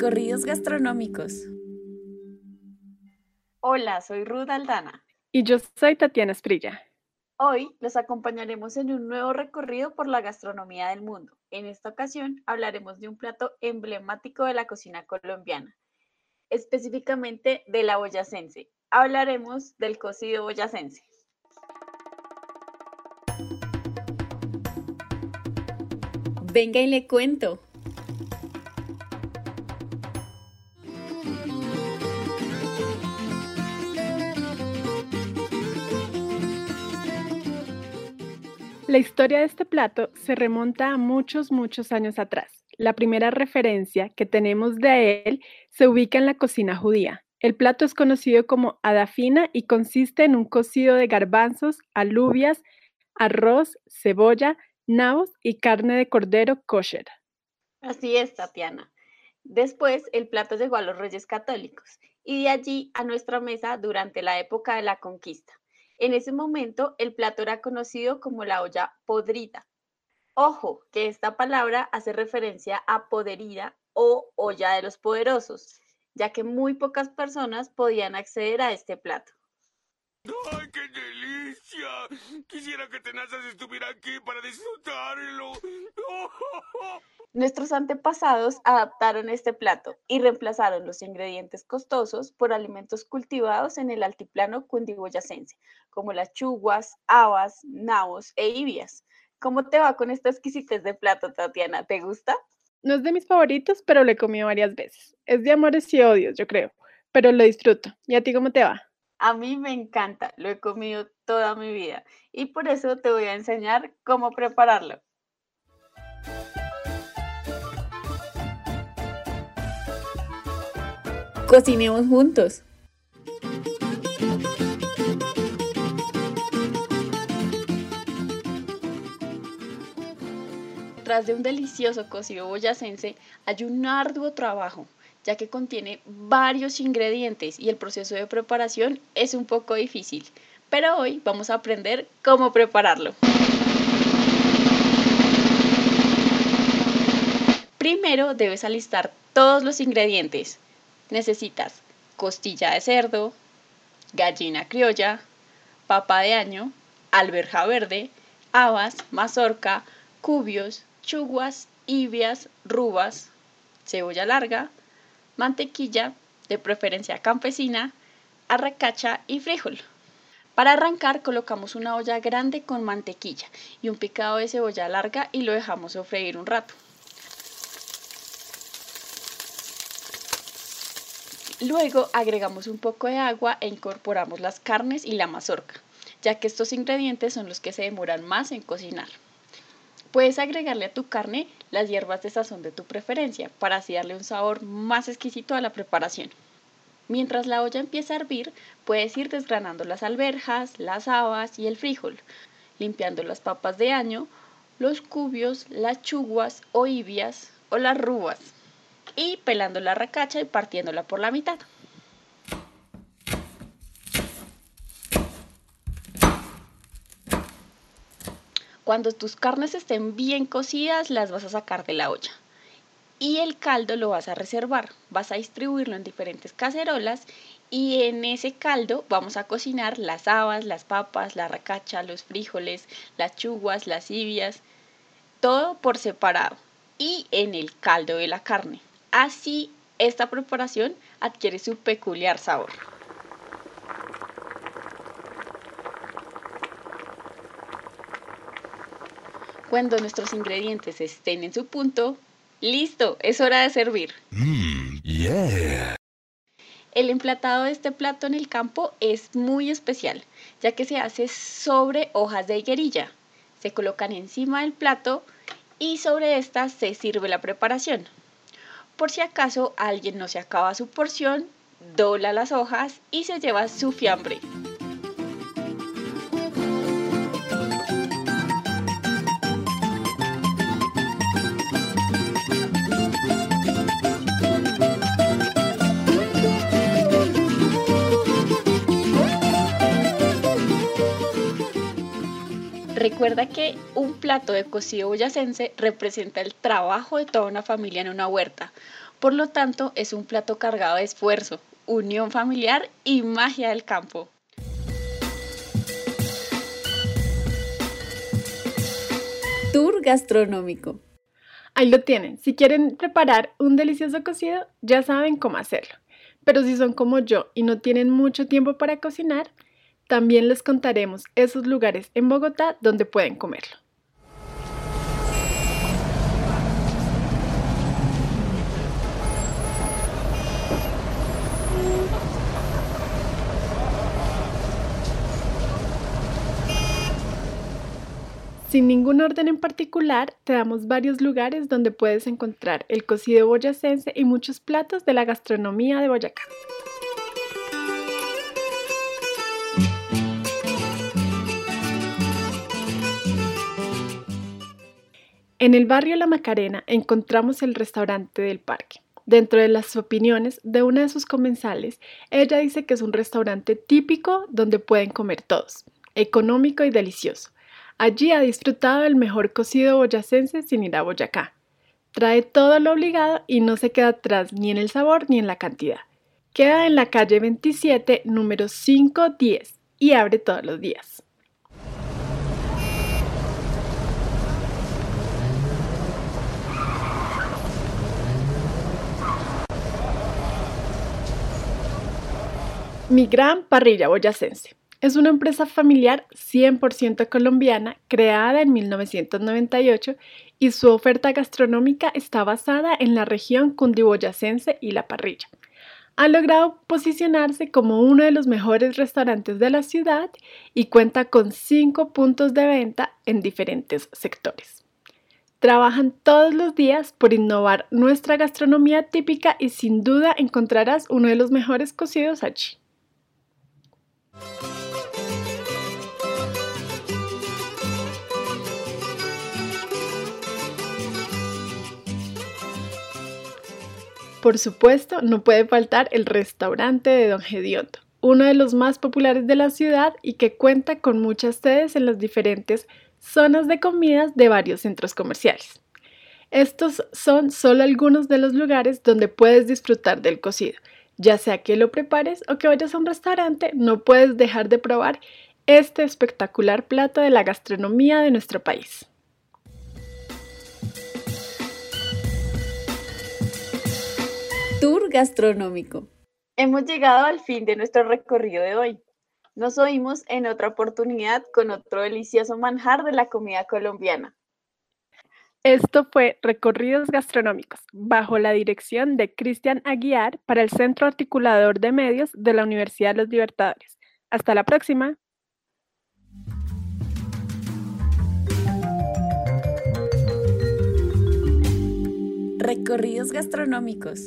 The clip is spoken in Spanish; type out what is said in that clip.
Recorridos gastronómicos. Hola, soy Ruth Aldana. Y yo soy Tatiana Esprilla. Hoy los acompañaremos en un nuevo recorrido por la gastronomía del mundo. En esta ocasión hablaremos de un plato emblemático de la cocina colombiana, específicamente de la boyacense. Hablaremos del cocido boyacense. Venga y le cuento. La historia de este plato se remonta a muchos, muchos años atrás. La primera referencia que tenemos de él se ubica en la cocina judía. El plato es conocido como adafina y consiste en un cocido de garbanzos, alubias, arroz, cebolla, nabos y carne de cordero kosher. Así es, Tatiana. Después, el plato llegó a los reyes católicos y de allí a nuestra mesa durante la época de la conquista. En ese momento, el plato era conocido como la olla podrida. Ojo, que esta palabra hace referencia a poderida o olla de los poderosos, ya que muy pocas personas podían acceder a este plato. ¡Ay, qué delicia! Quisiera que Tenazas estuviera aquí para disfrutarlo. Nuestros antepasados adaptaron este plato y reemplazaron los ingredientes costosos por alimentos cultivados en el altiplano cundiboyacense, como las chuguas, habas, nabos e ibias. ¿Cómo te va con esta exquisitez de plato, Tatiana? ¿Te gusta? No es de mis favoritos, pero lo he comido varias veces. Es de amores y odios, yo creo, pero lo disfruto. ¿Y a ti cómo te va? A mí me encanta, lo he comido toda mi vida y por eso te voy a enseñar cómo prepararlo. Cocinemos juntos. Tras de un delicioso cocido boyacense, hay un arduo trabajo ya que contiene varios ingredientes y el proceso de preparación es un poco difícil. Pero hoy vamos a aprender cómo prepararlo. Primero debes alistar todos los ingredientes. Necesitas costilla de cerdo, gallina criolla, papa de año, alberja verde, habas, mazorca, cubios, chuguas, ibias, rubas, cebolla larga, mantequilla, de preferencia campesina, arracacha y frijol. Para arrancar colocamos una olla grande con mantequilla y un picado de cebolla larga y lo dejamos sofreír un rato. Luego agregamos un poco de agua e incorporamos las carnes y la mazorca, ya que estos ingredientes son los que se demoran más en cocinar. Puedes agregarle a tu carne las hierbas de sazón de tu preferencia para así darle un sabor más exquisito a la preparación. Mientras la olla empieza a hervir, puedes ir desgranando las alberjas, las habas y el frijol, limpiando las papas de año, los cubios, las chuguas o ibias o las rubas y pelando la racacha y partiéndola por la mitad. Cuando tus carnes estén bien cocidas, las vas a sacar de la olla. Y el caldo lo vas a reservar. Vas a distribuirlo en diferentes cacerolas y en ese caldo vamos a cocinar las habas, las papas, la racacha, los frijoles, las chuguas, las ibias, todo por separado y en el caldo de la carne. Así esta preparación adquiere su peculiar sabor. Cuando nuestros ingredientes estén en su punto, listo, es hora de servir. Yeah. El emplatado de este plato en el campo es muy especial, ya que se hace sobre hojas de higuerilla. Se colocan encima del plato y sobre estas se sirve la preparación. Por si acaso alguien no se acaba su porción, dobla las hojas y se lleva su fiambre. Recuerda que un plato de cocido boyacense representa el trabajo de toda una familia en una huerta. Por lo tanto, es un plato cargado de esfuerzo, unión familiar y magia del campo. Tour gastronómico. Ahí lo tienen. Si quieren preparar un delicioso cocido, ya saben cómo hacerlo. Pero si son como yo y no tienen mucho tiempo para cocinar, también les contaremos esos lugares en Bogotá donde pueden comerlo. Sin ningún orden en particular, te damos varios lugares donde puedes encontrar el cocido boyacense y muchos platos de la gastronomía de Boyacá. En el barrio La Macarena encontramos el restaurante del parque. Dentro de las opiniones de una de sus comensales, ella dice que es un restaurante típico donde pueden comer todos, económico y delicioso Allí ha disfrutado el mejor cocido boyacense sin ir a Boyacá. Trae todo lo obligado y no se queda atrás ni en el sabor ni en la cantidad. Queda en la calle 27, número 510 y abre todos los días. Mi gran parrilla boyacense. Es una empresa familiar 100% colombiana creada en 1998 y su oferta gastronómica está basada en la región cundiboyacense y la parrilla. Ha logrado posicionarse como uno de los mejores restaurantes de la ciudad y cuenta con cinco puntos de venta en diferentes sectores. Trabajan todos los días por innovar nuestra gastronomía típica y sin duda encontrarás uno de los mejores cocidos allí. Por supuesto, no puede faltar el restaurante de Don Gediondo, uno de los más populares de la ciudad y que cuenta con muchas sedes en las diferentes zonas de comidas de varios centros comerciales. Estos son solo algunos de los lugares donde puedes disfrutar del cocido. Ya sea que lo prepares o que vayas a un restaurante, no puedes dejar de probar este espectacular plato de la gastronomía de nuestro país. Tour gastronómico. Hemos llegado al fin de nuestro recorrido de hoy. Nos oímos en otra oportunidad con otro delicioso manjar de la comida colombiana. Esto fue Recorridos Gastronómicos, bajo la dirección de Cristian Aguiar para el Centro Articulador de Medios de la Universidad de los Libertadores. Hasta la próxima. Recorridos gastronómicos.